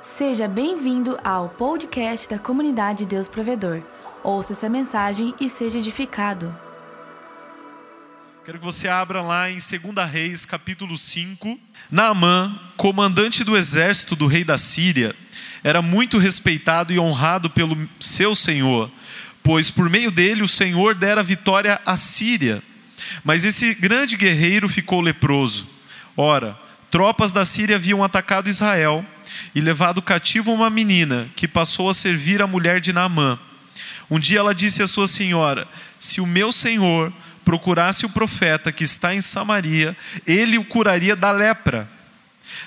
Seja bem-vindo ao podcast da comunidade Deus Provedor. Ouça essa mensagem e seja edificado. Quero que você abra lá em 2 Reis, capítulo 5. Naamã, comandante do exército do rei da Síria, era muito respeitado e honrado pelo seu senhor, pois por meio dele o Senhor dera vitória à Síria. Mas esse grande guerreiro ficou leproso. Ora, tropas da Síria haviam atacado Israel e levado cativo uma menina que passou a servir a mulher de Naamã. Um dia ela disse à sua senhora: Se o meu senhor procurasse o profeta que está em Samaria, ele o curaria da lepra.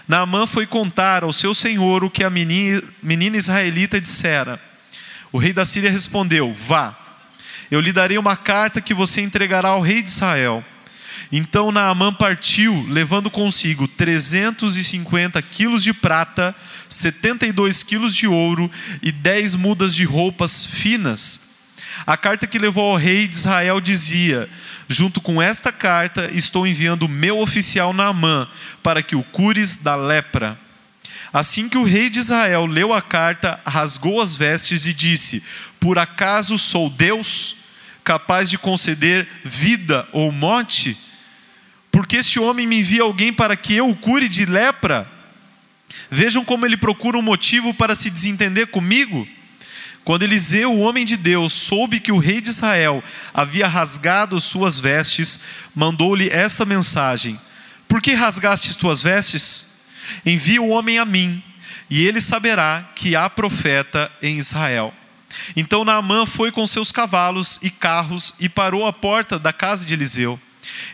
Naamã foi contar ao seu senhor o que a menina, menina israelita dissera. O rei da Síria respondeu: Vá, eu lhe darei uma carta que você entregará ao rei de Israel. Então Naamã partiu, levando consigo 350 quilos de prata, 72 quilos de ouro e 10 mudas de roupas finas. A carta que levou ao rei de Israel dizia: Junto com esta carta, estou enviando meu oficial Naamã para que o cures da lepra. Assim que o rei de Israel leu a carta, rasgou as vestes e disse: Por acaso sou Deus, capaz de conceder vida ou morte? Porque este homem me envia alguém para que eu o cure de lepra? Vejam como ele procura um motivo para se desentender comigo. Quando Eliseu, o homem de Deus, soube que o rei de Israel havia rasgado suas vestes, mandou-lhe esta mensagem: Por que rasgaste tuas vestes? Envia o homem a mim, e ele saberá que há profeta em Israel. Então Naamã foi com seus cavalos e carros e parou à porta da casa de Eliseu.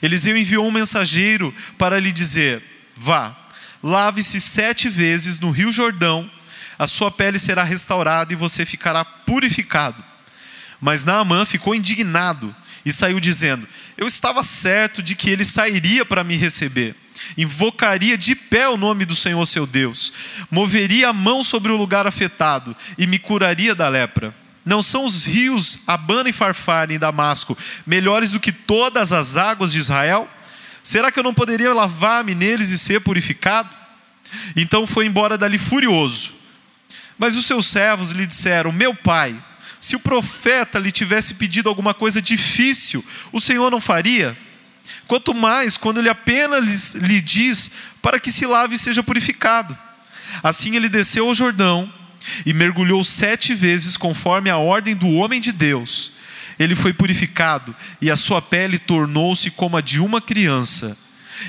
Eliseu enviou um mensageiro para lhe dizer: Vá, lave-se sete vezes no rio Jordão, a sua pele será restaurada e você ficará purificado. Mas Naamã ficou indignado e saiu dizendo: Eu estava certo de que ele sairia para me receber, invocaria de pé o nome do Senhor seu Deus, moveria a mão sobre o lugar afetado e me curaria da lepra. Não são os rios Abana e Farfar em Damasco melhores do que todas as águas de Israel? Será que eu não poderia lavar-me neles e ser purificado? Então foi embora dali furioso. Mas os seus servos lhe disseram: Meu pai, se o profeta lhe tivesse pedido alguma coisa difícil, o Senhor não faria? Quanto mais quando ele apenas lhe diz para que se lave e seja purificado. Assim ele desceu ao Jordão e mergulhou sete vezes conforme a ordem do homem de Deus. Ele foi purificado e a sua pele tornou-se como a de uma criança.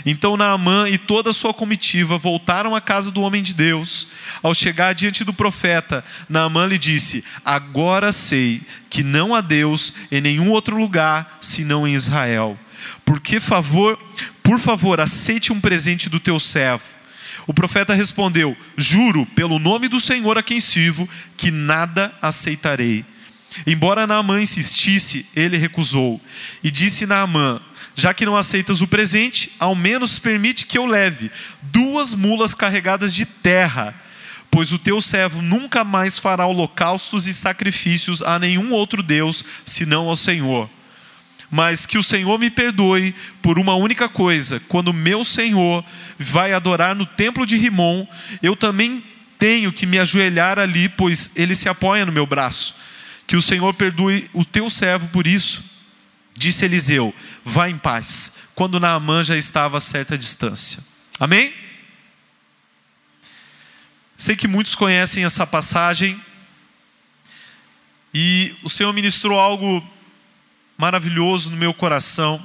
Então Naamã e toda a sua comitiva voltaram à casa do homem de Deus. Ao chegar diante do profeta, Naamã lhe disse: Agora sei que não há Deus em nenhum outro lugar senão em Israel. Por que favor, por favor, aceite um presente do teu servo o profeta respondeu: Juro pelo nome do Senhor a quem sirvo, que nada aceitarei. Embora Naamã insistisse, ele recusou. E disse Naamã: Já que não aceitas o presente, ao menos permite que eu leve duas mulas carregadas de terra, pois o teu servo nunca mais fará holocaustos e sacrifícios a nenhum outro Deus senão ao Senhor mas que o Senhor me perdoe por uma única coisa: quando meu Senhor vai adorar no templo de Rimon, eu também tenho que me ajoelhar ali, pois ele se apoia no meu braço. Que o Senhor perdoe o teu servo por isso. Disse Eliseu: Vá em paz, quando Naamã já estava a certa distância. Amém? Sei que muitos conhecem essa passagem, e o Senhor ministrou algo maravilhoso no meu coração.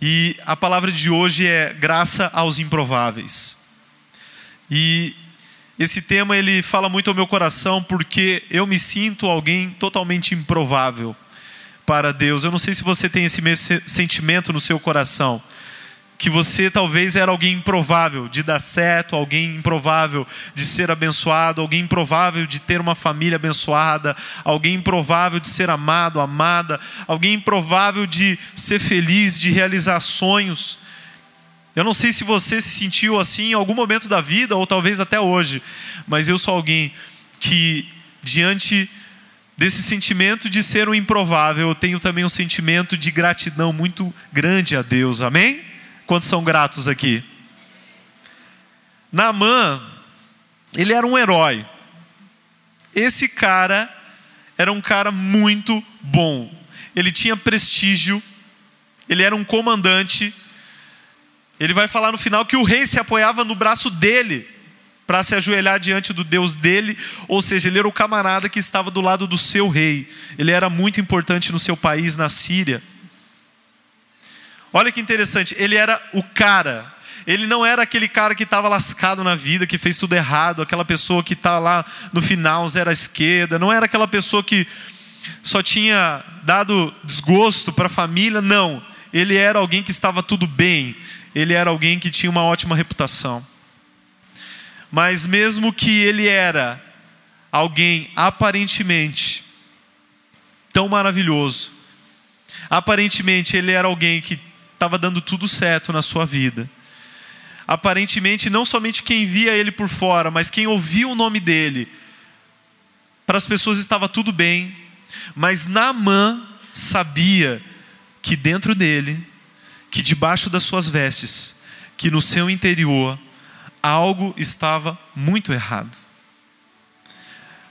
E a palavra de hoje é graça aos improváveis. E esse tema ele fala muito ao meu coração porque eu me sinto alguém totalmente improvável para Deus. Eu não sei se você tem esse mesmo sentimento no seu coração que você talvez era alguém improvável de dar certo, alguém improvável de ser abençoado, alguém improvável de ter uma família abençoada, alguém improvável de ser amado, amada, alguém improvável de ser feliz, de realizar sonhos. Eu não sei se você se sentiu assim em algum momento da vida ou talvez até hoje, mas eu sou alguém que diante desse sentimento de ser um improvável, eu tenho também um sentimento de gratidão muito grande a Deus. Amém? Quantos são gratos aqui? Naamã ele era um herói. Esse cara era um cara muito bom. Ele tinha prestígio, ele era um comandante. Ele vai falar no final que o rei se apoiava no braço dele para se ajoelhar diante do Deus dele, ou seja, ele era o camarada que estava do lado do seu rei. Ele era muito importante no seu país, na Síria. Olha que interessante, ele era o cara. Ele não era aquele cara que estava lascado na vida, que fez tudo errado, aquela pessoa que está lá no final, zero à esquerda. Não era aquela pessoa que só tinha dado desgosto para a família. Não. Ele era alguém que estava tudo bem. Ele era alguém que tinha uma ótima reputação. Mas mesmo que ele era alguém aparentemente tão maravilhoso, aparentemente ele era alguém que estava dando tudo certo na sua vida. Aparentemente, não somente quem via ele por fora, mas quem ouvia o nome dele, para as pessoas estava tudo bem, mas Naamã sabia que dentro dele, que debaixo das suas vestes, que no seu interior, algo estava muito errado.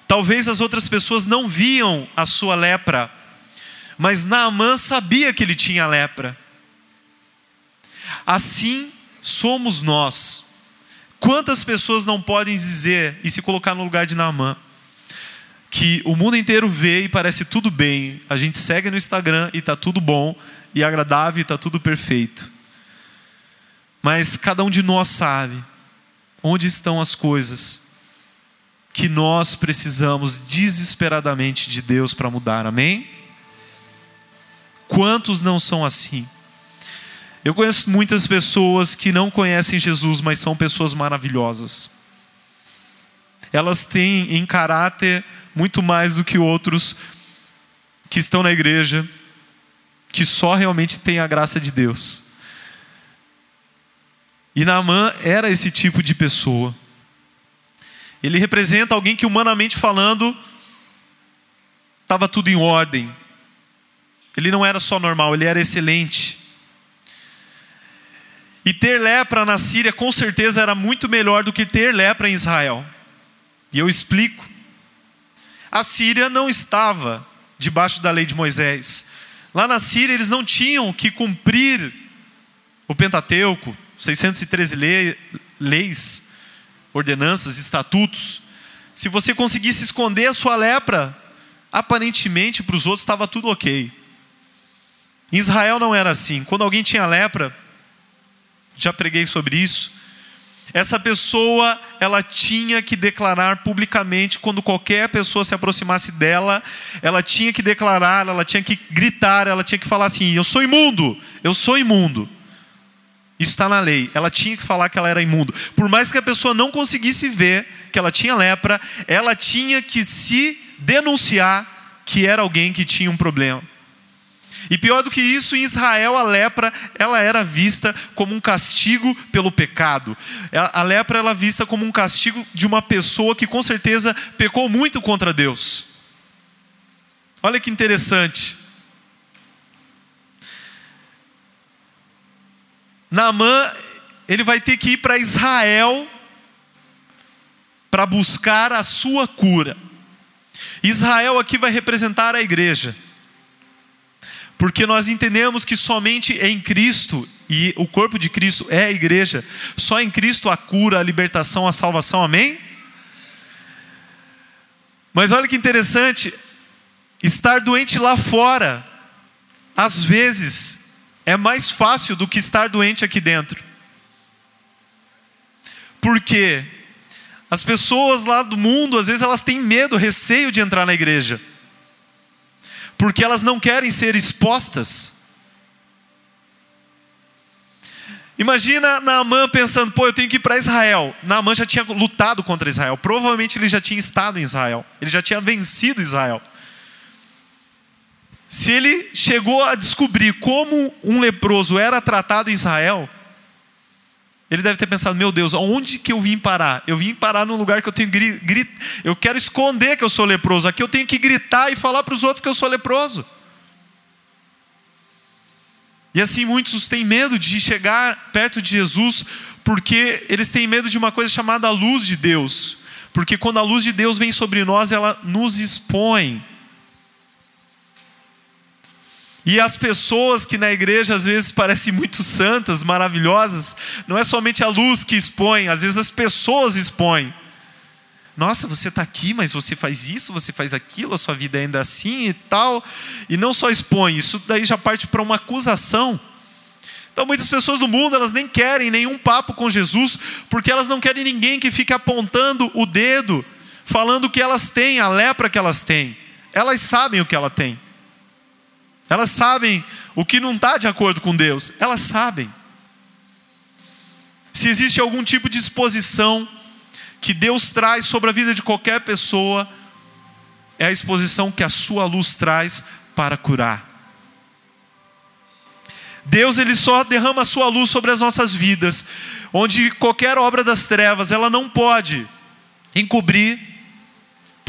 Talvez as outras pessoas não viam a sua lepra, mas Naamã sabia que ele tinha lepra. Assim somos nós. Quantas pessoas não podem dizer e se colocar no lugar de Naamã? Que o mundo inteiro vê e parece tudo bem, a gente segue no Instagram e está tudo bom, e agradável e está tudo perfeito. Mas cada um de nós sabe onde estão as coisas que nós precisamos desesperadamente de Deus para mudar, amém? Quantos não são assim? Eu conheço muitas pessoas que não conhecem Jesus, mas são pessoas maravilhosas. Elas têm em caráter muito mais do que outros que estão na igreja, que só realmente têm a graça de Deus. E Naamã era esse tipo de pessoa. Ele representa alguém que, humanamente falando, estava tudo em ordem. Ele não era só normal, ele era excelente. E ter lepra na Síria com certeza era muito melhor do que ter lepra em Israel. E eu explico. A Síria não estava debaixo da lei de Moisés. Lá na Síria eles não tinham que cumprir o Pentateuco, 613 leis, ordenanças, estatutos. Se você conseguisse esconder a sua lepra, aparentemente para os outros estava tudo ok. Em Israel não era assim. Quando alguém tinha lepra, já preguei sobre isso. Essa pessoa, ela tinha que declarar publicamente, quando qualquer pessoa se aproximasse dela, ela tinha que declarar, ela tinha que gritar, ela tinha que falar assim: Eu sou imundo, eu sou imundo. Isso está na lei. Ela tinha que falar que ela era imundo. Por mais que a pessoa não conseguisse ver que ela tinha lepra, ela tinha que se denunciar que era alguém que tinha um problema. E pior do que isso, em Israel a lepra ela era vista como um castigo pelo pecado. A lepra ela é vista como um castigo de uma pessoa que com certeza pecou muito contra Deus. Olha que interessante. Naamã, ele vai ter que ir para Israel para buscar a sua cura. Israel aqui vai representar a igreja. Porque nós entendemos que somente em Cristo, e o corpo de Cristo é a igreja, só em Cristo a cura, a libertação, a salvação, amém? Mas olha que interessante, estar doente lá fora, às vezes, é mais fácil do que estar doente aqui dentro. Porque as pessoas lá do mundo, às vezes, elas têm medo, receio de entrar na igreja, porque elas não querem ser expostas. Imagina Naamã pensando, pô, eu tenho que ir para Israel. Naamã já tinha lutado contra Israel, provavelmente ele já tinha estado em Israel, ele já tinha vencido Israel. Se ele chegou a descobrir como um leproso era tratado em Israel, ele deve ter pensado: meu Deus, onde que eu vim parar? Eu vim parar num lugar que eu tenho grit... eu quero esconder que eu sou leproso. Aqui eu tenho que gritar e falar para os outros que eu sou leproso. E assim muitos têm medo de chegar perto de Jesus porque eles têm medo de uma coisa chamada luz de Deus. Porque quando a luz de Deus vem sobre nós, ela nos expõe. E as pessoas que na igreja às vezes parecem muito santas, maravilhosas, não é somente a luz que expõe, às vezes as pessoas expõem. Nossa, você está aqui, mas você faz isso, você faz aquilo, a sua vida ainda é assim e tal. E não só expõe, isso daí já parte para uma acusação. Então, muitas pessoas do mundo, elas nem querem nenhum papo com Jesus, porque elas não querem ninguém que fique apontando o dedo, falando o que elas têm, a lepra que elas têm. Elas sabem o que ela tem. Elas sabem o que não está de acordo com Deus. Elas sabem. Se existe algum tipo de exposição que Deus traz sobre a vida de qualquer pessoa, é a exposição que a sua luz traz para curar. Deus ele só derrama a sua luz sobre as nossas vidas, onde qualquer obra das trevas, ela não pode encobrir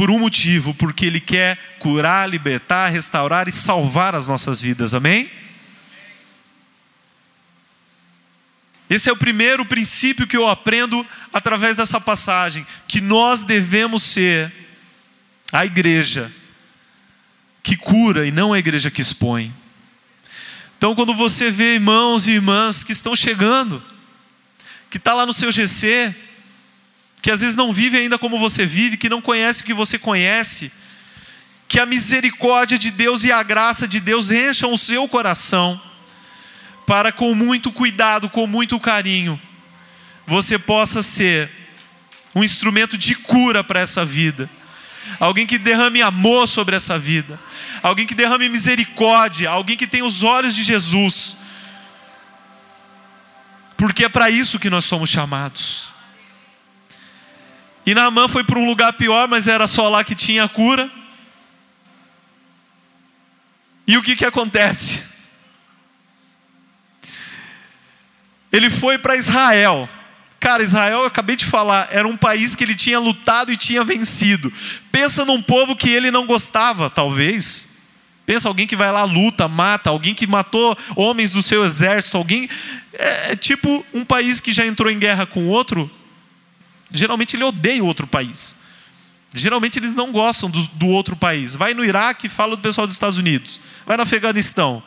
por um motivo, porque ele quer curar, libertar, restaurar e salvar as nossas vidas. Amém? Esse é o primeiro princípio que eu aprendo através dessa passagem, que nós devemos ser a igreja que cura e não a igreja que expõe. Então, quando você vê irmãos e irmãs que estão chegando, que está lá no seu GC, que às vezes não vive ainda como você vive, que não conhece o que você conhece, que a misericórdia de Deus e a graça de Deus encham o seu coração para com muito cuidado, com muito carinho, você possa ser um instrumento de cura para essa vida. Alguém que derrame amor sobre essa vida, alguém que derrame misericórdia, alguém que tenha os olhos de Jesus, porque é para isso que nós somos chamados. E Naamã foi para um lugar pior, mas era só lá que tinha a cura. E o que, que acontece? Ele foi para Israel. Cara, Israel, eu acabei de falar, era um país que ele tinha lutado e tinha vencido. Pensa num povo que ele não gostava, talvez. Pensa alguém que vai lá, luta, mata, alguém que matou homens do seu exército, alguém. É, é tipo um país que já entrou em guerra com outro. Geralmente ele odeia o outro país. Geralmente eles não gostam do, do outro país. Vai no Iraque e fala do pessoal dos Estados Unidos. Vai no Afeganistão.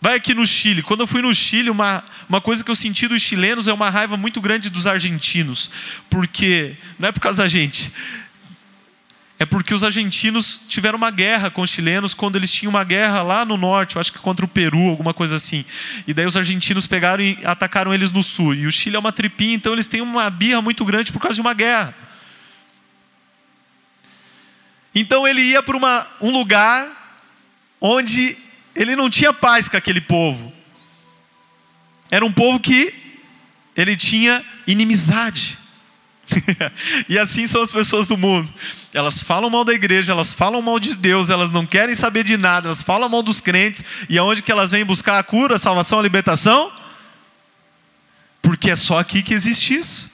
Vai aqui no Chile. Quando eu fui no Chile, uma, uma coisa que eu senti dos chilenos é uma raiva muito grande dos argentinos. Porque, não é por causa da gente, é porque os argentinos tiveram uma guerra com os chilenos quando eles tinham uma guerra lá no norte, eu acho que contra o Peru, alguma coisa assim. E daí os argentinos pegaram e atacaram eles no sul. E o Chile é uma tripinha, então eles têm uma birra muito grande por causa de uma guerra. Então ele ia para um lugar onde ele não tinha paz com aquele povo. Era um povo que ele tinha inimizade. e assim são as pessoas do mundo. Elas falam mal da igreja, elas falam mal de Deus, elas não querem saber de nada, elas falam mal dos crentes. E aonde que elas vêm buscar a cura, a salvação, a libertação? Porque é só aqui que existe isso.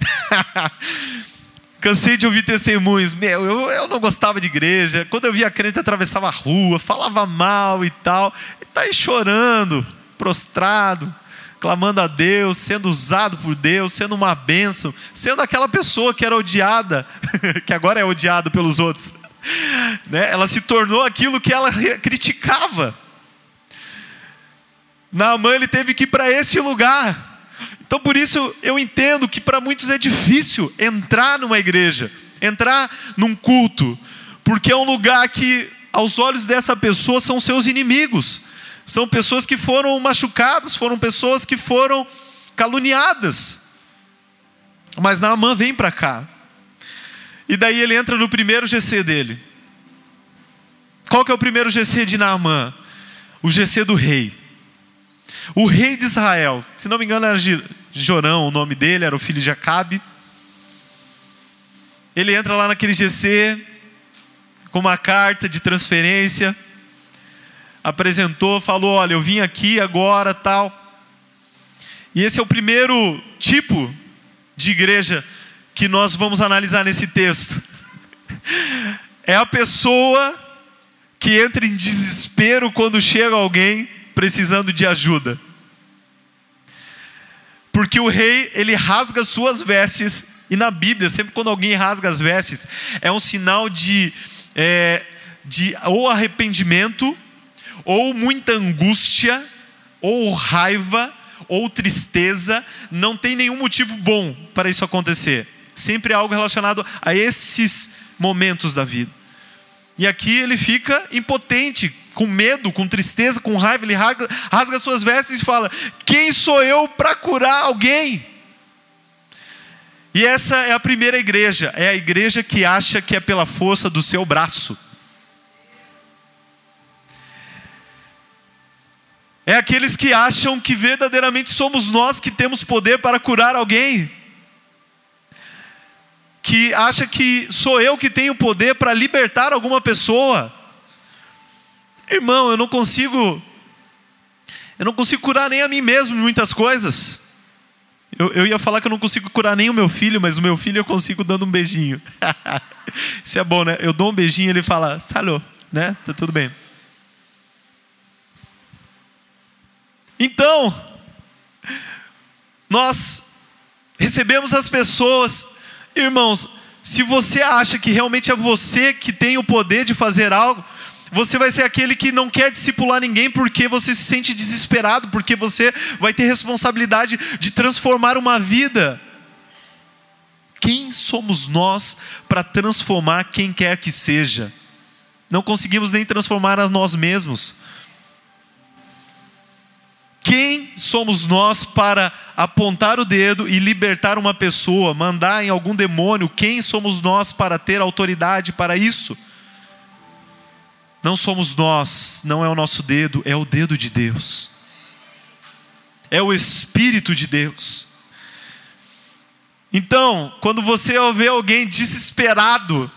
Cansei de ouvir testemunhos. Meu, eu, eu não gostava de igreja. Quando eu via crente, atravessava a rua, falava mal e tal. E tá aí chorando, prostrado, clamando a Deus, sendo usado por Deus, sendo uma bênção, sendo aquela pessoa que era odiada, que agora é odiada pelos outros. Né? Ela se tornou aquilo que ela criticava. Naamã ele teve que ir para esse lugar então por isso eu entendo que para muitos é difícil entrar numa igreja, entrar num culto, porque é um lugar que aos olhos dessa pessoa são seus inimigos. São pessoas que foram machucadas, foram pessoas que foram caluniadas. Mas Naamã vem para cá. E daí ele entra no primeiro GC dele. Qual que é o primeiro GC de Naamã? O GC do rei. O rei de Israel, se não me engano era Jorão, o nome dele, era o filho de Acabe. Ele entra lá naquele GC com uma carta de transferência, apresentou, falou: Olha, eu vim aqui agora, tal. E esse é o primeiro tipo de igreja que nós vamos analisar nesse texto. É a pessoa que entra em desespero quando chega alguém precisando de ajuda. Porque o rei, ele rasga suas vestes E na Bíblia, sempre quando alguém rasga as vestes, é um sinal de, é, de ou arrependimento, ou muita angústia, ou raiva, ou tristeza. Não tem nenhum motivo bom para isso acontecer. Sempre algo relacionado a esses momentos da vida. E aqui ele fica impotente, com medo, com tristeza, com raiva, ele rasga, rasga suas vestes e fala: Quem sou eu para curar alguém? E essa é a primeira igreja, é a igreja que acha que é pela força do seu braço. É aqueles que acham que verdadeiramente somos nós que temos poder para curar alguém. Que acha que sou eu que tenho poder para libertar alguma pessoa. Irmão, eu não consigo eu não consigo curar nem a mim mesmo em muitas coisas. Eu, eu, ia falar que eu não consigo curar nem o meu filho, mas o meu filho eu consigo dando um beijinho. Isso é bom, né? Eu dou um beijinho e ele fala, salô, né? Tá tudo bem. Então, nós recebemos as pessoas, irmãos, se você acha que realmente é você que tem o poder de fazer algo, você vai ser aquele que não quer discipular ninguém porque você se sente desesperado, porque você vai ter responsabilidade de transformar uma vida. Quem somos nós para transformar quem quer que seja? Não conseguimos nem transformar a nós mesmos. Quem somos nós para apontar o dedo e libertar uma pessoa, mandar em algum demônio? Quem somos nós para ter autoridade para isso? Não somos nós, não é o nosso dedo, é o dedo de Deus. É o Espírito de Deus. Então, quando você vê alguém desesperado,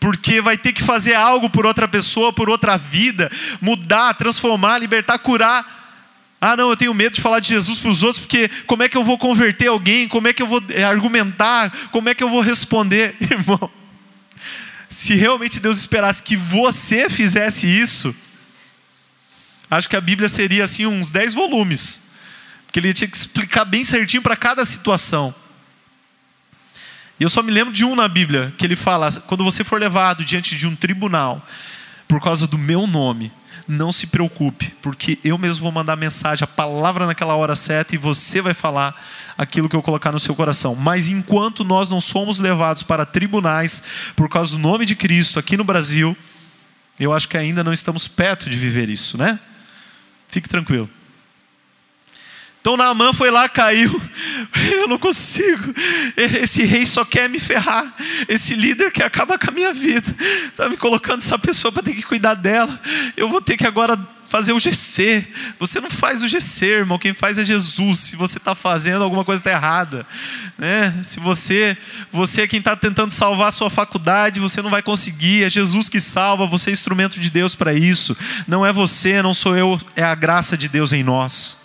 porque vai ter que fazer algo por outra pessoa, por outra vida, mudar, transformar, libertar, curar. Ah, não, eu tenho medo de falar de Jesus para os outros, porque como é que eu vou converter alguém? Como é que eu vou eh, argumentar? Como é que eu vou responder? Irmão, se realmente Deus esperasse que você fizesse isso, acho que a Bíblia seria assim uns 10 volumes, porque ele tinha que explicar bem certinho para cada situação. E eu só me lembro de um na Bíblia, que ele fala: quando você for levado diante de um tribunal por causa do meu nome, não se preocupe, porque eu mesmo vou mandar a mensagem, a palavra naquela hora certa e você vai falar aquilo que eu colocar no seu coração. Mas enquanto nós não somos levados para tribunais por causa do nome de Cristo aqui no Brasil, eu acho que ainda não estamos perto de viver isso, né? Fique tranquilo. Então Naamã foi lá, caiu. Eu não consigo. Esse rei só quer me ferrar. Esse líder quer acabar com a minha vida. Está me colocando essa pessoa para ter que cuidar dela. Eu vou ter que agora fazer o GC. Você não faz o GC, irmão. Quem faz é Jesus. Se você está fazendo, alguma coisa está errada. Né? Se você, você é quem está tentando salvar a sua faculdade, você não vai conseguir. É Jesus que salva. Você é instrumento de Deus para isso. Não é você, não sou eu. É a graça de Deus em nós.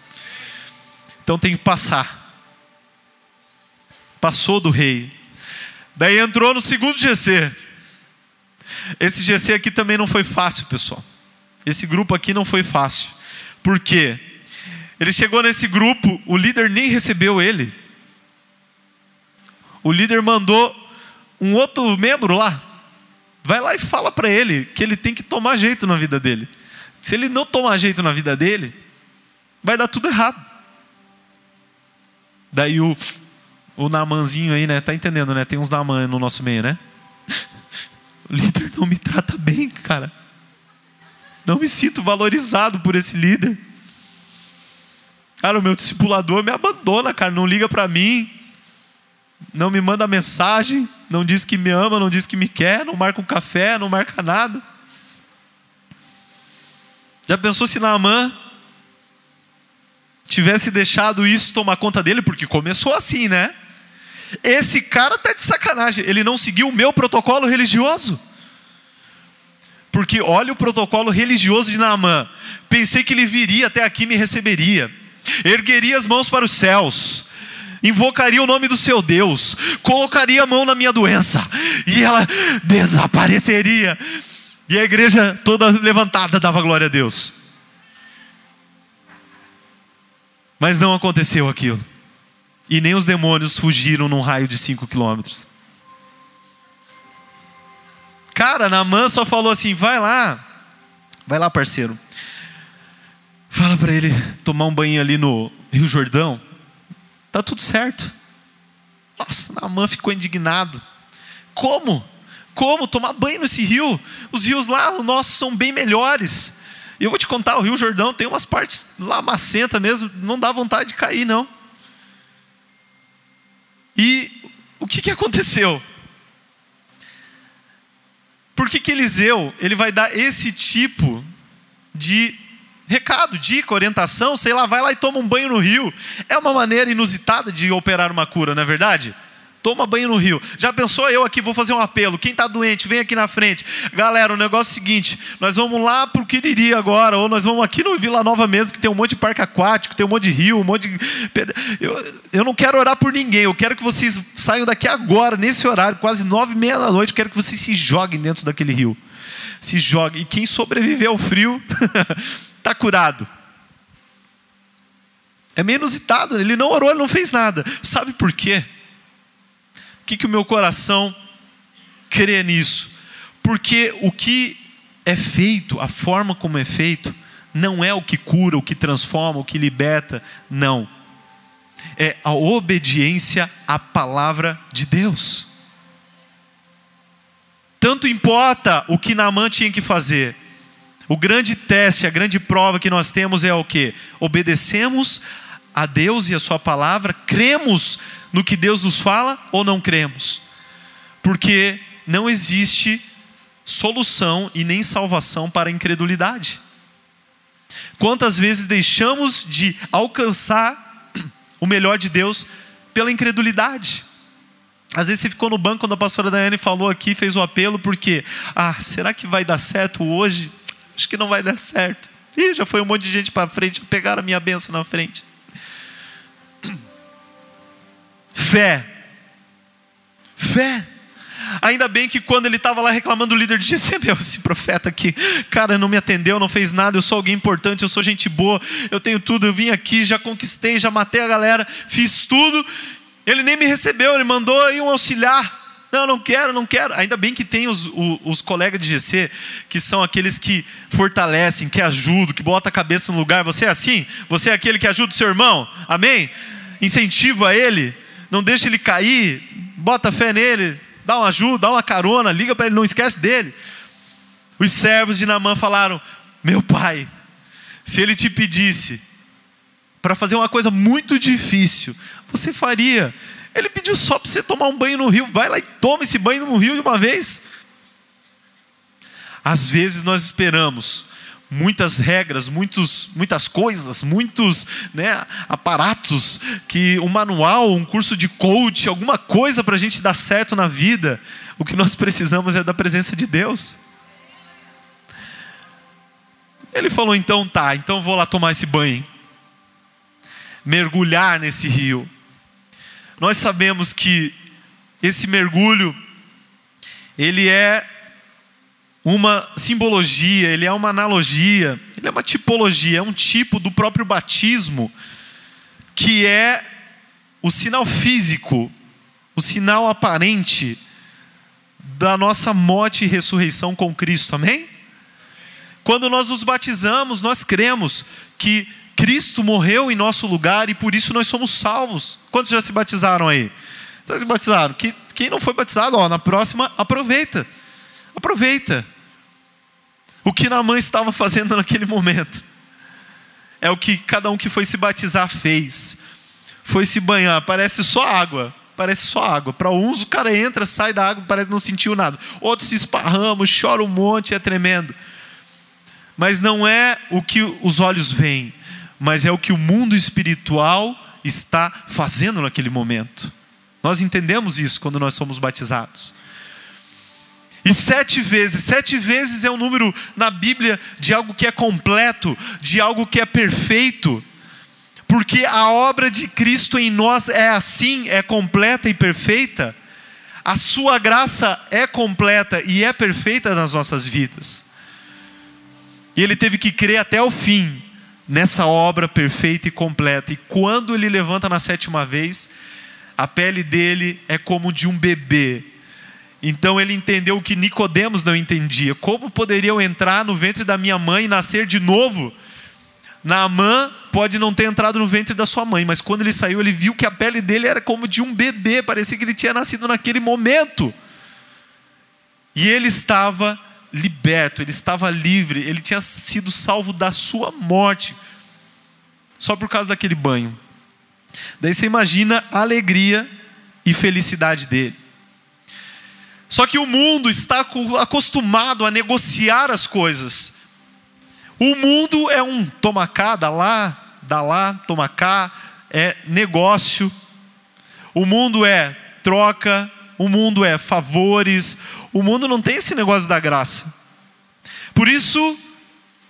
Então tem que passar. Passou do rei. Daí entrou no segundo GC. Esse GC aqui também não foi fácil, pessoal. Esse grupo aqui não foi fácil. Por quê? Ele chegou nesse grupo, o líder nem recebeu ele. O líder mandou um outro membro lá. Vai lá e fala para ele que ele tem que tomar jeito na vida dele. Se ele não tomar jeito na vida dele, vai dar tudo errado. Daí o, o Namanzinho aí, né? Tá entendendo, né? Tem uns Naman no nosso meio, né? O líder não me trata bem, cara. Não me sinto valorizado por esse líder. Cara, o meu discipulador me abandona, cara. Não liga para mim. Não me manda mensagem. Não diz que me ama, não diz que me quer. Não marca um café, não marca nada. Já pensou se Naaman tivesse deixado isso tomar conta dele, porque começou assim, né? Esse cara tá de sacanagem, ele não seguiu o meu protocolo religioso. Porque olha o protocolo religioso de Naamã. Pensei que ele viria até aqui me receberia. Ergueria as mãos para os céus. Invocaria o nome do seu Deus. Colocaria a mão na minha doença. E ela desapareceria. E a igreja toda levantada dava glória a Deus. Mas não aconteceu aquilo. e nem os demônios fugiram num raio de 5 quilômetros. Cara, Naamã só falou assim: vai lá, vai lá, parceiro. Fala para ele tomar um banho ali no Rio Jordão. Tá tudo certo. Nossa, Naamã ficou indignado. Como? Como tomar banho nesse rio? Os rios lá, os nossos, são bem melhores. E eu vou te contar, o Rio Jordão tem umas partes lá macenta mesmo, não dá vontade de cair, não. E o que, que aconteceu? Por que, que Eliseu ele vai dar esse tipo de recado, dica, orientação, sei lá, vai lá e toma um banho no rio. É uma maneira inusitada de operar uma cura, não é verdade? Toma banho no rio. Já pensou eu aqui, vou fazer um apelo. Quem está doente, vem aqui na frente. Galera, o negócio é o seguinte: nós vamos lá para o Quiriri agora, ou nós vamos aqui no Vila Nova mesmo, que tem um monte de parque aquático, tem um monte de rio, um monte de. Eu, eu não quero orar por ninguém, eu quero que vocês saiam daqui agora, nesse horário, quase nove e meia da noite, eu quero que vocês se joguem dentro daquele rio. Se joguem. E quem sobreviver ao frio, está curado. É meio inusitado, ele não orou, ele não fez nada. Sabe por quê? O que, que o meu coração crê nisso? Porque o que é feito, a forma como é feito, não é o que cura, o que transforma, o que liberta, não. É a obediência à palavra de Deus. Tanto importa o que Naamã tinha que fazer. O grande teste, a grande prova que nós temos é o que? Obedecemos a Deus e a Sua palavra, cremos no que Deus nos fala ou não cremos? Porque não existe solução e nem salvação para a incredulidade. Quantas vezes deixamos de alcançar o melhor de Deus pela incredulidade? Às vezes você ficou no banco quando a pastora Daiane falou aqui, fez o apelo, porque, ah, será que vai dar certo hoje? Acho que não vai dar certo. Ih, já foi um monte de gente para frente, pegaram a minha benção na frente. Fé. Fé. Ainda bem que quando ele estava lá reclamando, o líder disse: Meu, esse profeta aqui, cara, não me atendeu, não fez nada, eu sou alguém importante, eu sou gente boa, eu tenho tudo, eu vim aqui, já conquistei, já matei a galera, fiz tudo. Ele nem me recebeu, ele mandou aí um auxiliar. Não, não quero, não quero. Ainda bem que tem os, os, os, colegas de GC, que são aqueles que fortalecem, que ajudam, que botam a cabeça no lugar. Você é assim? Você é aquele que ajuda o seu irmão? Amém? Incentiva ele não deixa ele cair, bota fé nele, dá uma ajuda, dá uma carona, liga para ele, não esquece dele. Os servos de Naamã falaram: Meu pai, se ele te pedisse para fazer uma coisa muito difícil, você faria. Ele pediu só para você tomar um banho no rio, vai lá e toma esse banho no rio de uma vez. Às vezes nós esperamos muitas regras, muitos, muitas coisas, muitos né, aparatos, que um manual, um curso de coach, alguma coisa para a gente dar certo na vida. O que nós precisamos é da presença de Deus. Ele falou: então tá, então vou lá tomar esse banho, mergulhar nesse rio. Nós sabemos que esse mergulho, ele é uma simbologia, ele é uma analogia, ele é uma tipologia, é um tipo do próprio batismo, que é o sinal físico, o sinal aparente da nossa morte e ressurreição com Cristo, amém? Quando nós nos batizamos, nós cremos que Cristo morreu em nosso lugar e por isso nós somos salvos. Quantos já se batizaram aí? Vocês se batizaram? Quem não foi batizado, ó, na próxima, aproveita. Aproveita. O que Naamã estava fazendo naquele momento é o que cada um que foi se batizar fez. Foi se banhar, parece só água, parece só água. Para uns o cara entra, sai da água, parece não sentiu nada. Outros se esparramam, chora um monte, é tremendo. Mas não é o que os olhos veem, mas é o que o mundo espiritual está fazendo naquele momento. Nós entendemos isso quando nós somos batizados. E sete vezes, sete vezes é um número na Bíblia de algo que é completo, de algo que é perfeito, porque a obra de Cristo em nós é assim, é completa e perfeita. A Sua graça é completa e é perfeita nas nossas vidas. E Ele teve que crer até o fim, nessa obra perfeita e completa. E quando ele levanta na sétima vez, a pele dele é como de um bebê. Então ele entendeu o que Nicodemos não entendia. Como poderia eu entrar no ventre da minha mãe e nascer de novo? Naamã pode não ter entrado no ventre da sua mãe, mas quando ele saiu, ele viu que a pele dele era como de um bebê, parecia que ele tinha nascido naquele momento. E ele estava liberto, ele estava livre, ele tinha sido salvo da sua morte, só por causa daquele banho. Daí você imagina a alegria e felicidade dele. Só que o mundo está acostumado a negociar as coisas. O mundo é um toma cá, dá lá, dá lá, toma cá, é negócio. O mundo é troca, o mundo é favores, o mundo não tem esse negócio da graça. Por isso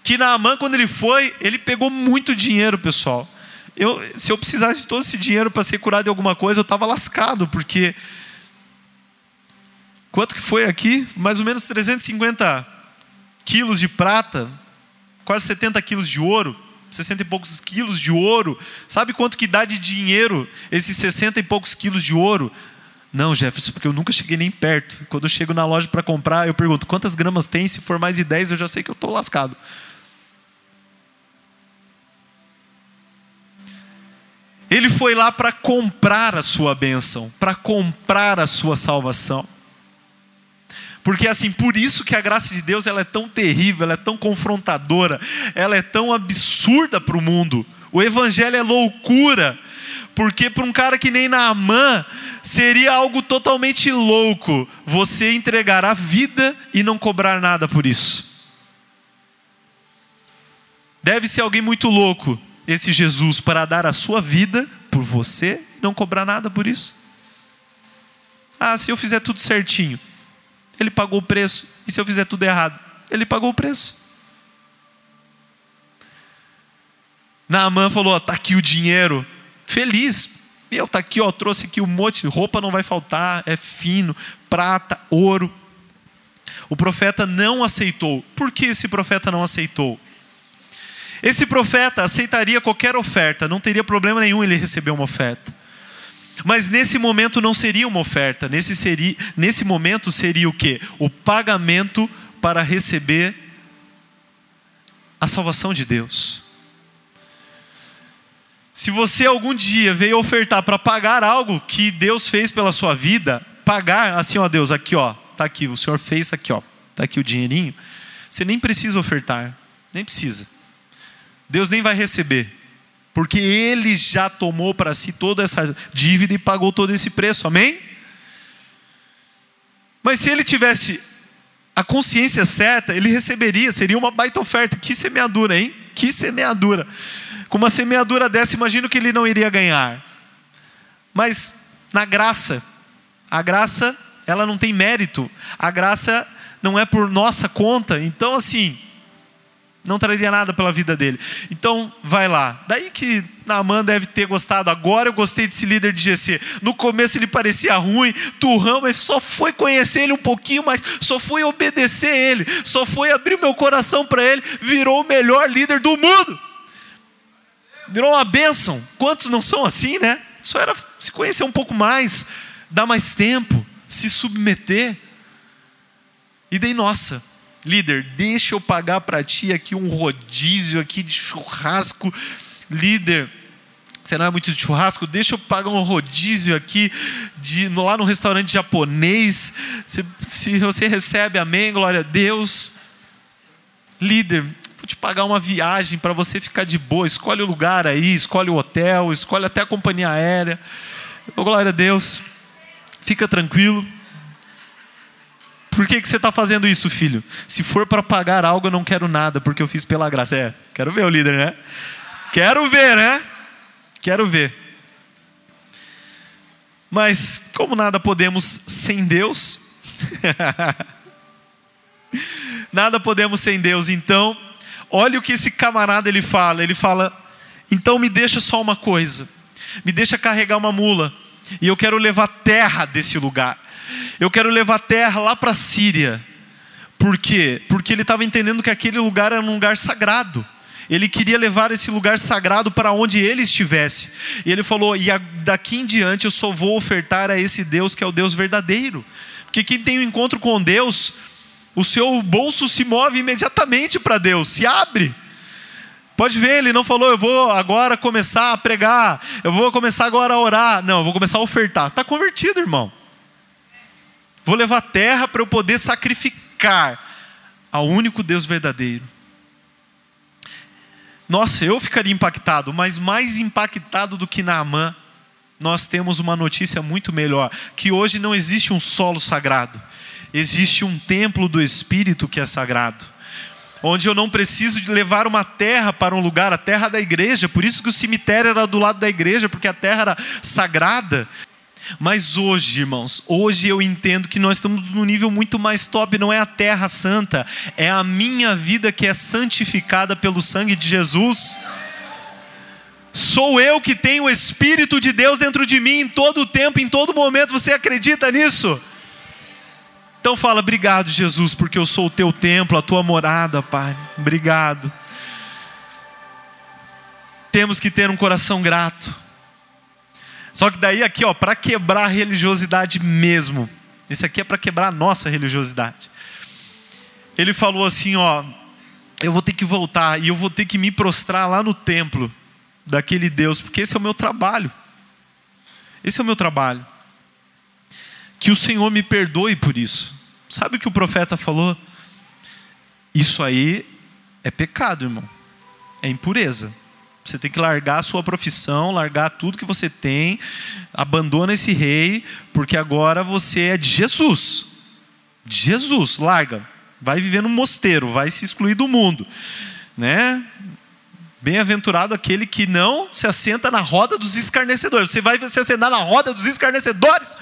que Naamã, quando ele foi, ele pegou muito dinheiro, pessoal. Eu, se eu precisasse de todo esse dinheiro para ser curado de alguma coisa, eu estava lascado, porque. Quanto que foi aqui? Mais ou menos 350 quilos de prata, quase 70 quilos de ouro, 60 e poucos quilos de ouro. Sabe quanto que dá de dinheiro esses 60 e poucos quilos de ouro? Não, Jefferson, porque eu nunca cheguei nem perto. Quando eu chego na loja para comprar, eu pergunto quantas gramas tem. Se for mais de 10, eu já sei que eu estou lascado. Ele foi lá para comprar a sua bênção, para comprar a sua salvação. Porque assim, por isso que a graça de Deus ela é tão terrível, ela é tão confrontadora, ela é tão absurda para o mundo. O evangelho é loucura, porque para um cara que nem Naamã, seria algo totalmente louco você entregar a vida e não cobrar nada por isso. Deve ser alguém muito louco esse Jesus para dar a sua vida por você e não cobrar nada por isso? Ah, se eu fizer tudo certinho, ele pagou o preço. E se eu fizer tudo errado, ele pagou o preço. Naamã falou: está aqui o dinheiro, feliz. Meu, está aqui, ó, trouxe aqui um monte, roupa não vai faltar, é fino, prata, ouro. O profeta não aceitou. Por que esse profeta não aceitou? Esse profeta aceitaria qualquer oferta, não teria problema nenhum ele receber uma oferta. Mas nesse momento não seria uma oferta, nesse, seria, nesse momento seria o que? O pagamento para receber a salvação de Deus. Se você algum dia veio ofertar para pagar algo que Deus fez pela sua vida, pagar assim, ó Deus, aqui ó, tá aqui, o Senhor fez aqui ó, tá aqui o dinheirinho, você nem precisa ofertar, nem precisa. Deus nem vai receber, porque Ele já tomou para si toda essa dívida e pagou todo esse preço, amém? Mas se ele tivesse a consciência certa, ele receberia, seria uma baita oferta. Que semeadura, hein? Que semeadura. Com uma semeadura dessa, imagino que ele não iria ganhar. Mas na graça, a graça, ela não tem mérito. A graça não é por nossa conta. Então, assim, não traria nada pela vida dele. Então, vai lá. Daí que Naaman deve ter gostado. Agora eu gostei desse líder de GC. No começo ele parecia ruim, turrão, mas só foi conhecer ele um pouquinho mais, só foi obedecer ele, só foi abrir meu coração para ele, virou o melhor líder do mundo. Virou uma bênção. Quantos não são assim, né? Só era se conhecer um pouco mais, dar mais tempo, se submeter. E daí, nossa, Líder, deixa eu pagar para ti aqui um rodízio aqui de churrasco. Líder, você não é muito de churrasco? Deixa eu pagar um rodízio aqui de, lá no restaurante japonês. Se, se você recebe, amém, glória a Deus. Líder, vou te pagar uma viagem para você ficar de boa. Escolhe o lugar aí, escolhe o hotel, escolhe até a companhia aérea. Oh, glória a Deus. Fica tranquilo. Por que, que você está fazendo isso, filho? Se for para pagar algo, eu não quero nada, porque eu fiz pela graça. É, quero ver o líder, né? Quero ver, né? Quero ver. Mas, como nada podemos sem Deus, nada podemos sem Deus, então, olha o que esse camarada ele fala. Ele fala: então me deixa só uma coisa, me deixa carregar uma mula, e eu quero levar terra desse lugar. Eu quero levar terra lá para a Síria. Por quê? Porque ele estava entendendo que aquele lugar era um lugar sagrado. Ele queria levar esse lugar sagrado para onde ele estivesse. E ele falou: e daqui em diante eu só vou ofertar a esse Deus que é o Deus verdadeiro. Porque quem tem um encontro com Deus, o seu bolso se move imediatamente para Deus, se abre. Pode ver, ele não falou, eu vou agora começar a pregar, eu vou começar agora a orar. Não, eu vou começar a ofertar. Está convertido, irmão. Vou levar terra para eu poder sacrificar ao único Deus verdadeiro. Nossa, eu ficaria impactado, mas mais impactado do que Naamã, nós temos uma notícia muito melhor: que hoje não existe um solo sagrado, existe um templo do Espírito que é sagrado. Onde eu não preciso de levar uma terra para um lugar, a terra da igreja, por isso que o cemitério era do lado da igreja, porque a terra era sagrada. Mas hoje, irmãos, hoje eu entendo que nós estamos num nível muito mais top, não é a terra santa, é a minha vida que é santificada pelo sangue de Jesus. Sou eu que tenho o Espírito de Deus dentro de mim em todo o tempo, em todo momento. Você acredita nisso? Então fala, obrigado, Jesus, porque eu sou o teu templo, a tua morada, Pai. Obrigado. Temos que ter um coração grato. Só que daí aqui, ó, para quebrar a religiosidade mesmo. Esse aqui é para quebrar a nossa religiosidade. Ele falou assim, ó, eu vou ter que voltar e eu vou ter que me prostrar lá no templo daquele Deus, porque esse é o meu trabalho. Esse é o meu trabalho. Que o Senhor me perdoe por isso. Sabe o que o profeta falou? Isso aí é pecado, irmão. É impureza. Você tem que largar a sua profissão, largar tudo que você tem, abandona esse rei, porque agora você é de Jesus. De Jesus, larga. Vai viver no mosteiro, vai se excluir do mundo, né? Bem-aventurado aquele que não se assenta na roda dos escarnecedores. Você vai se assentar na roda dos escarnecedores?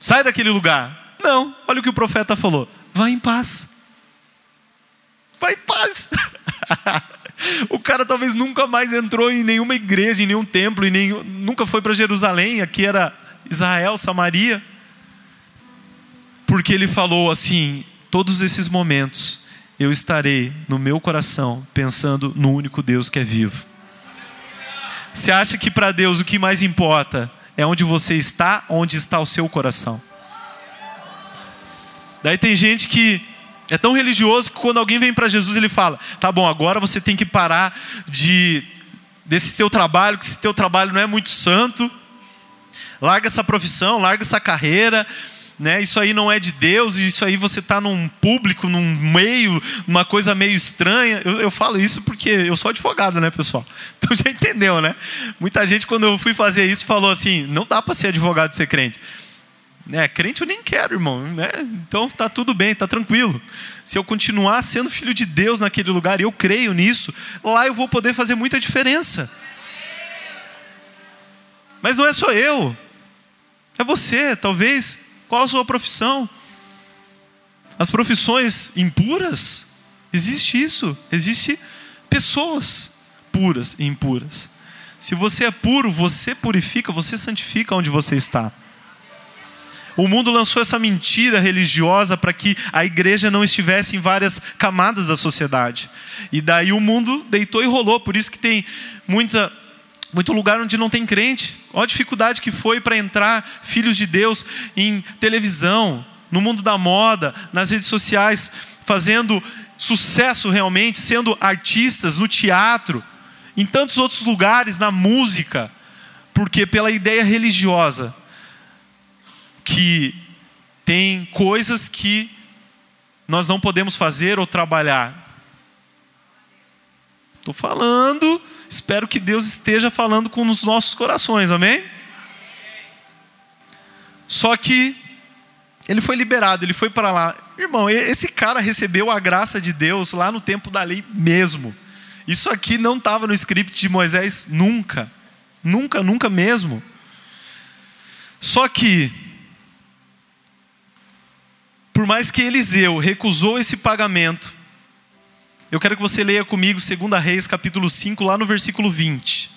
Sai daquele lugar. Não, olha o que o profeta falou. Vai em paz. Vai em paz. O cara talvez nunca mais entrou em nenhuma igreja, em nenhum templo, em nenhum, nunca foi para Jerusalém, aqui era Israel, Samaria. Porque ele falou assim: todos esses momentos eu estarei no meu coração pensando no único Deus que é vivo. Você acha que para Deus o que mais importa é onde você está, onde está o seu coração? Daí tem gente que é tão religioso que quando alguém vem para Jesus, ele fala: tá bom, agora você tem que parar de desse seu trabalho, que esse teu trabalho não é muito santo. Larga essa profissão, larga essa carreira, né? Isso aí não é de Deus, isso aí você está num público, num meio, uma coisa meio estranha. Eu, eu, falo isso porque eu sou advogado, né, pessoal? Então já entendeu, né? Muita gente, quando eu fui fazer isso, falou assim: não dá para ser advogado e ser crente. É, crente eu nem quero, irmão. Né? Então tá tudo bem, tá tranquilo. Se eu continuar sendo filho de Deus naquele lugar, e eu creio nisso, lá eu vou poder fazer muita diferença. Mas não é só eu, é você, talvez. Qual a sua profissão? As profissões impuras? Existe isso, existe pessoas puras e impuras. Se você é puro, você purifica, você santifica onde você está. O mundo lançou essa mentira religiosa para que a igreja não estivesse em várias camadas da sociedade. E daí o mundo deitou e rolou. Por isso que tem muita, muito lugar onde não tem crente. Olha a dificuldade que foi para entrar filhos de Deus em televisão, no mundo da moda, nas redes sociais, fazendo sucesso realmente, sendo artistas no teatro, em tantos outros lugares, na música, porque pela ideia religiosa que tem coisas que nós não podemos fazer ou trabalhar. Estou falando, espero que Deus esteja falando com os nossos corações, amém? Só que ele foi liberado, ele foi para lá. Irmão, esse cara recebeu a graça de Deus lá no tempo da lei mesmo. Isso aqui não estava no script de Moisés nunca. Nunca, nunca mesmo. Só que por mais que Eliseu recusou esse pagamento, eu quero que você leia comigo 2 Reis, capítulo 5, lá no versículo 20.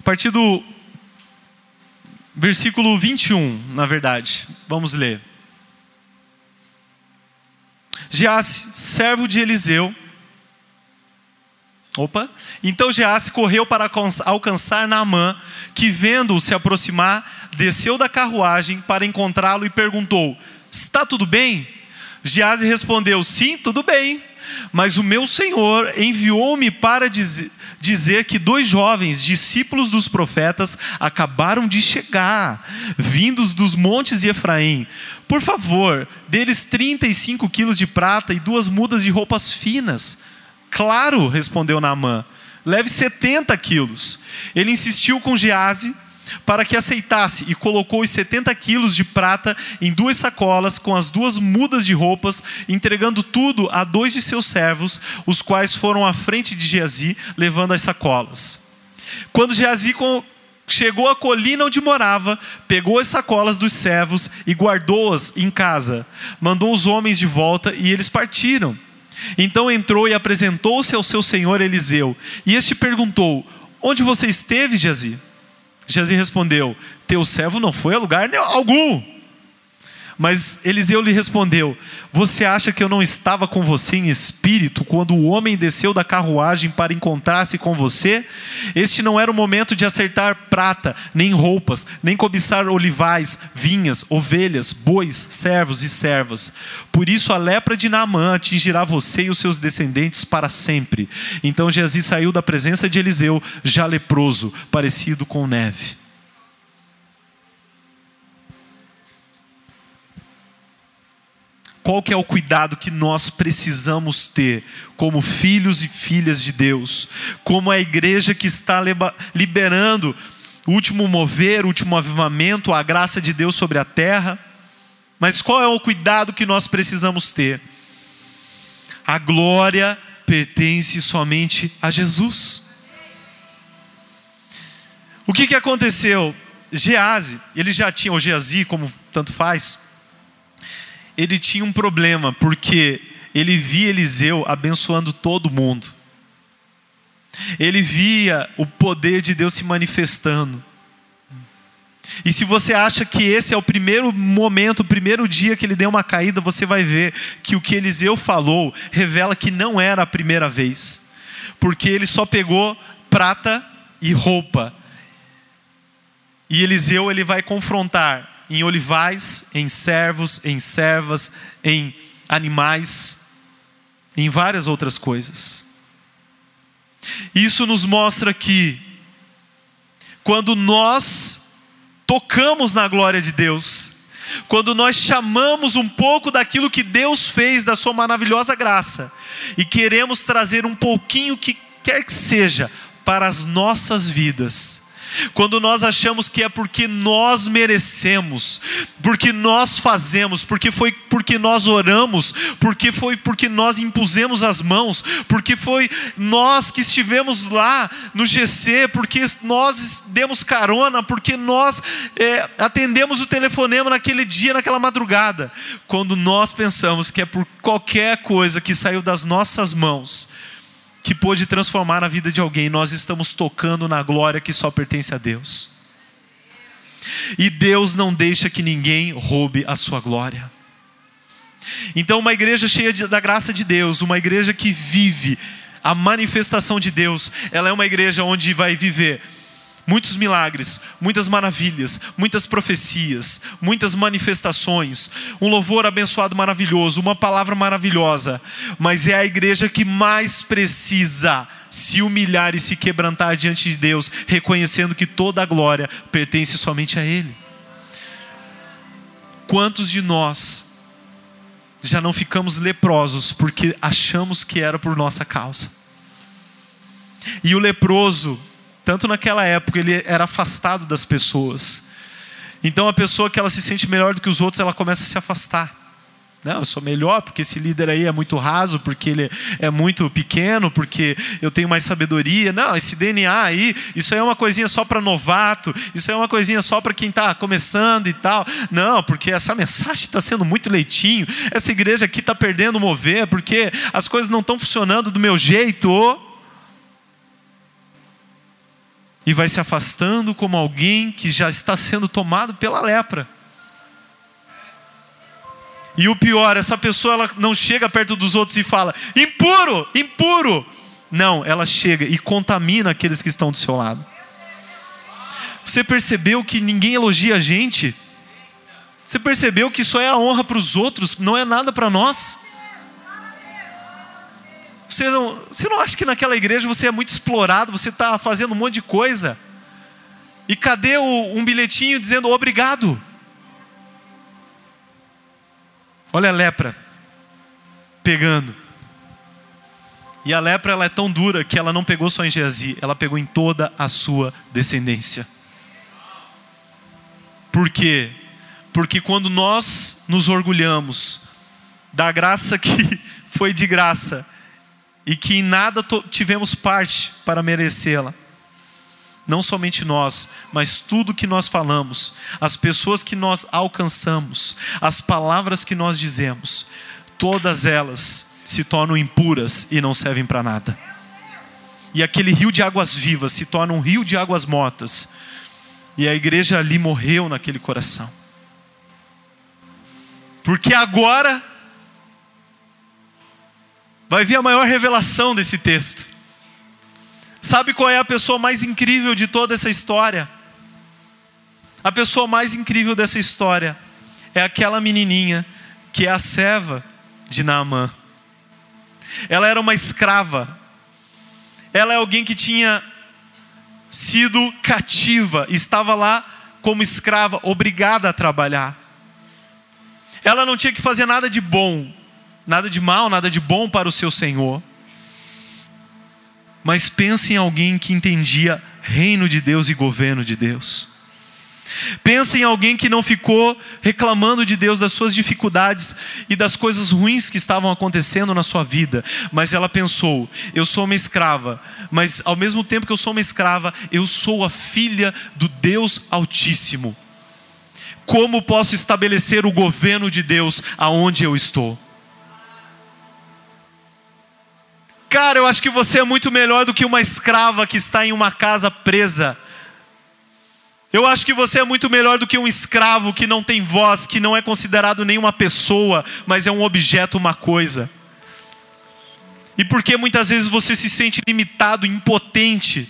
A partir do versículo 21, na verdade. Vamos ler. Geasse, servo de Eliseu. Opa! Então Geasse correu para alcançar Naamã, que vendo-o se aproximar, desceu da carruagem para encontrá-lo e perguntou: Está tudo bem? Geazi respondeu: Sim, tudo bem. Mas o meu Senhor enviou-me para dizer, dizer que dois jovens discípulos dos profetas acabaram de chegar, vindos dos montes de Efraim. Por favor, deles 35 quilos de prata e duas mudas de roupas finas. Claro, respondeu Naamã. Leve 70 quilos. Ele insistiu com Gease para que aceitasse, e colocou os 70 quilos de prata em duas sacolas com as duas mudas de roupas, entregando tudo a dois de seus servos, os quais foram à frente de Geazi, levando as sacolas. Quando Geazi chegou à colina onde morava, pegou as sacolas dos servos e guardou-as em casa. Mandou os homens de volta e eles partiram. Então entrou e apresentou-se ao seu senhor Eliseu. E este perguntou: Onde você esteve, Geazi? Jesus respondeu: Teu servo não foi a lugar algum. Mas Eliseu lhe respondeu: Você acha que eu não estava com você em espírito quando o homem desceu da carruagem para encontrar-se com você? Este não era o momento de acertar prata, nem roupas, nem cobiçar olivais, vinhas, ovelhas, bois, servos e servas. Por isso a lepra de Naamã atingirá você e os seus descendentes para sempre. Então Jesus saiu da presença de Eliseu, já leproso, parecido com neve. Qual que é o cuidado que nós precisamos ter como filhos e filhas de Deus, como a igreja que está liberando o último mover, o último avivamento, a graça de Deus sobre a terra. Mas qual é o cuidado que nós precisamos ter? A glória pertence somente a Jesus. O que, que aconteceu? Gease, ele já tinha, ou Geazi, como tanto faz, ele tinha um problema, porque ele via Eliseu abençoando todo mundo. Ele via o poder de Deus se manifestando. E se você acha que esse é o primeiro momento, o primeiro dia que ele deu uma caída, você vai ver que o que Eliseu falou revela que não era a primeira vez, porque ele só pegou prata e roupa. E Eliseu ele vai confrontar em olivais, em servos, em servas, em animais, em várias outras coisas. Isso nos mostra que, quando nós tocamos na glória de Deus, quando nós chamamos um pouco daquilo que Deus fez, da Sua maravilhosa graça, e queremos trazer um pouquinho que quer que seja para as nossas vidas, quando nós achamos que é porque nós merecemos, porque nós fazemos, porque foi porque nós oramos, porque foi porque nós impusemos as mãos, porque foi nós que estivemos lá no GC, porque nós demos carona, porque nós é, atendemos o telefonema naquele dia, naquela madrugada. Quando nós pensamos que é por qualquer coisa que saiu das nossas mãos, que pôde transformar a vida de alguém, nós estamos tocando na glória que só pertence a Deus. E Deus não deixa que ninguém roube a sua glória. Então, uma igreja cheia de, da graça de Deus, uma igreja que vive a manifestação de Deus, ela é uma igreja onde vai viver muitos milagres, muitas maravilhas, muitas profecias, muitas manifestações, um louvor abençoado maravilhoso, uma palavra maravilhosa, mas é a igreja que mais precisa se humilhar e se quebrantar diante de Deus, reconhecendo que toda a glória pertence somente a Ele. Quantos de nós já não ficamos leprosos porque achamos que era por nossa causa? E o leproso, tanto naquela época ele era afastado das pessoas. Então a pessoa que ela se sente melhor do que os outros, ela começa a se afastar. Não, eu sou melhor porque esse líder aí é muito raso, porque ele é muito pequeno, porque eu tenho mais sabedoria. Não, esse DNA aí, isso aí é uma coisinha só para novato, isso aí é uma coisinha só para quem está começando e tal. Não, porque essa mensagem está sendo muito leitinho, essa igreja aqui está perdendo o mover, porque as coisas não estão funcionando do meu jeito. E vai se afastando como alguém que já está sendo tomado pela lepra. E o pior, essa pessoa ela não chega perto dos outros e fala: impuro, impuro. Não, ela chega e contamina aqueles que estão do seu lado. Você percebeu que ninguém elogia a gente? Você percebeu que isso é a honra para os outros, não é nada para nós? Você não, você não acha que naquela igreja você é muito explorado, você está fazendo um monte de coisa? E cadê o, um bilhetinho dizendo obrigado? Olha a lepra pegando. E a lepra ela é tão dura que ela não pegou só em Geazi, ela pegou em toda a sua descendência. Por quê? Porque quando nós nos orgulhamos da graça que foi de graça e que em nada tivemos parte para merecê-la, não somente nós, mas tudo que nós falamos, as pessoas que nós alcançamos, as palavras que nós dizemos, todas elas se tornam impuras e não servem para nada. E aquele rio de águas vivas se torna um rio de águas mortas. E a igreja ali morreu naquele coração. Porque agora vai vir a maior revelação desse texto. Sabe qual é a pessoa mais incrível de toda essa história? A pessoa mais incrível dessa história é aquela menininha que é a serva de Naamã. Ela era uma escrava. Ela é alguém que tinha sido cativa, estava lá como escrava, obrigada a trabalhar. Ela não tinha que fazer nada de bom, nada de mal, nada de bom para o seu Senhor. Mas pense em alguém que entendia reino de Deus e governo de Deus. Pense em alguém que não ficou reclamando de Deus das suas dificuldades e das coisas ruins que estavam acontecendo na sua vida, mas ela pensou: eu sou uma escrava, mas ao mesmo tempo que eu sou uma escrava, eu sou a filha do Deus Altíssimo. Como posso estabelecer o governo de Deus aonde eu estou? Cara, eu acho que você é muito melhor do que uma escrava que está em uma casa presa. Eu acho que você é muito melhor do que um escravo que não tem voz, que não é considerado nenhuma pessoa, mas é um objeto, uma coisa. E por que muitas vezes você se sente limitado, impotente?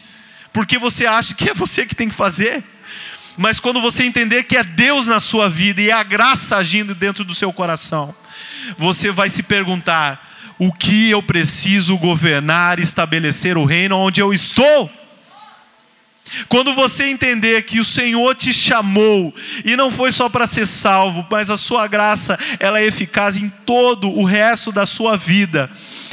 Porque você acha que é você que tem que fazer. Mas quando você entender que é Deus na sua vida e é a graça agindo dentro do seu coração, você vai se perguntar: o que eu preciso governar, estabelecer o reino onde eu estou. Quando você entender que o Senhor te chamou e não foi só para ser salvo, mas a sua graça, ela é eficaz em todo o resto da sua vida.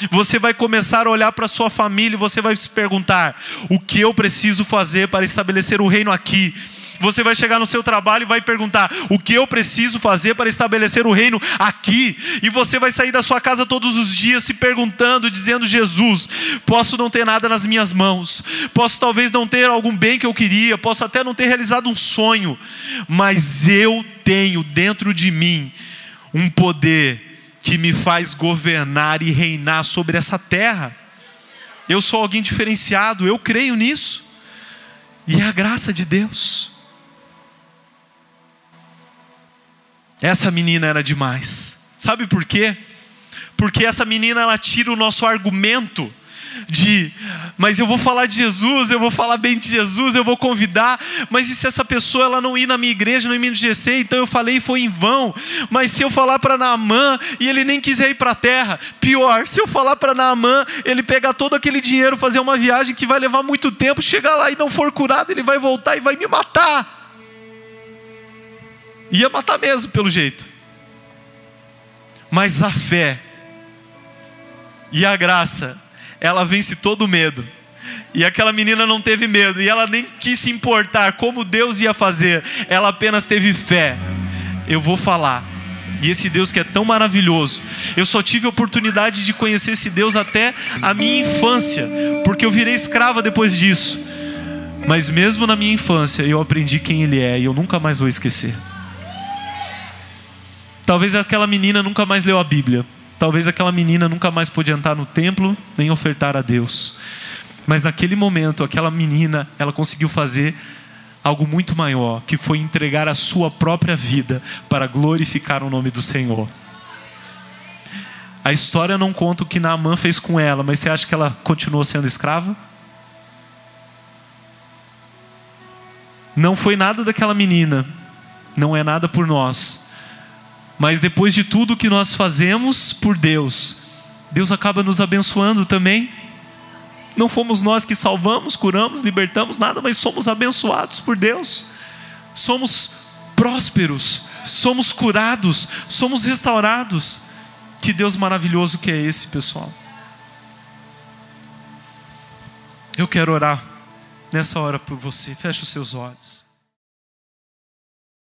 Você vai começar a olhar para sua família e você vai se perguntar: o que eu preciso fazer para estabelecer o reino aqui? Você vai chegar no seu trabalho e vai perguntar: o que eu preciso fazer para estabelecer o reino aqui? E você vai sair da sua casa todos os dias se perguntando, dizendo: Jesus, posso não ter nada nas minhas mãos, posso talvez não ter algum bem que eu queria, posso até não ter realizado um sonho, mas eu tenho dentro de mim um poder que me faz governar e reinar sobre essa terra. Eu sou alguém diferenciado, eu creio nisso. E é a graça de Deus. Essa menina era demais. Sabe por quê? Porque essa menina ela tira o nosso argumento de, mas eu vou falar de Jesus, eu vou falar bem de Jesus, eu vou convidar, mas e se essa pessoa ela não ir na minha igreja, não ir no GC, então eu falei e foi em vão. Mas se eu falar para Naamã e ele nem quiser ir para a terra, pior, se eu falar para Naamã, ele pegar todo aquele dinheiro, fazer uma viagem que vai levar muito tempo, chegar lá e não for curado, ele vai voltar e vai me matar. Ia matar mesmo, pelo jeito. Mas a fé e a graça, ela vence todo medo. E aquela menina não teve medo, e ela nem quis se importar como Deus ia fazer, ela apenas teve fé. Eu vou falar. E esse Deus que é tão maravilhoso, eu só tive a oportunidade de conhecer esse Deus até a minha infância, porque eu virei escrava depois disso. Mas mesmo na minha infância, eu aprendi quem Ele é e eu nunca mais vou esquecer. Talvez aquela menina nunca mais leu a Bíblia. Talvez aquela menina nunca mais pôde entrar no templo nem ofertar a Deus. Mas naquele momento, aquela menina, ela conseguiu fazer algo muito maior, que foi entregar a sua própria vida para glorificar o nome do Senhor. A história não conta o que Naamã fez com ela, mas você acha que ela continuou sendo escrava? Não foi nada daquela menina, não é nada por nós. Mas depois de tudo que nós fazemos por Deus, Deus acaba nos abençoando também. Não fomos nós que salvamos, curamos, libertamos, nada, mas somos abençoados por Deus. Somos prósperos, somos curados, somos restaurados. Que Deus maravilhoso que é esse, pessoal. Eu quero orar nessa hora por você. Feche os seus olhos.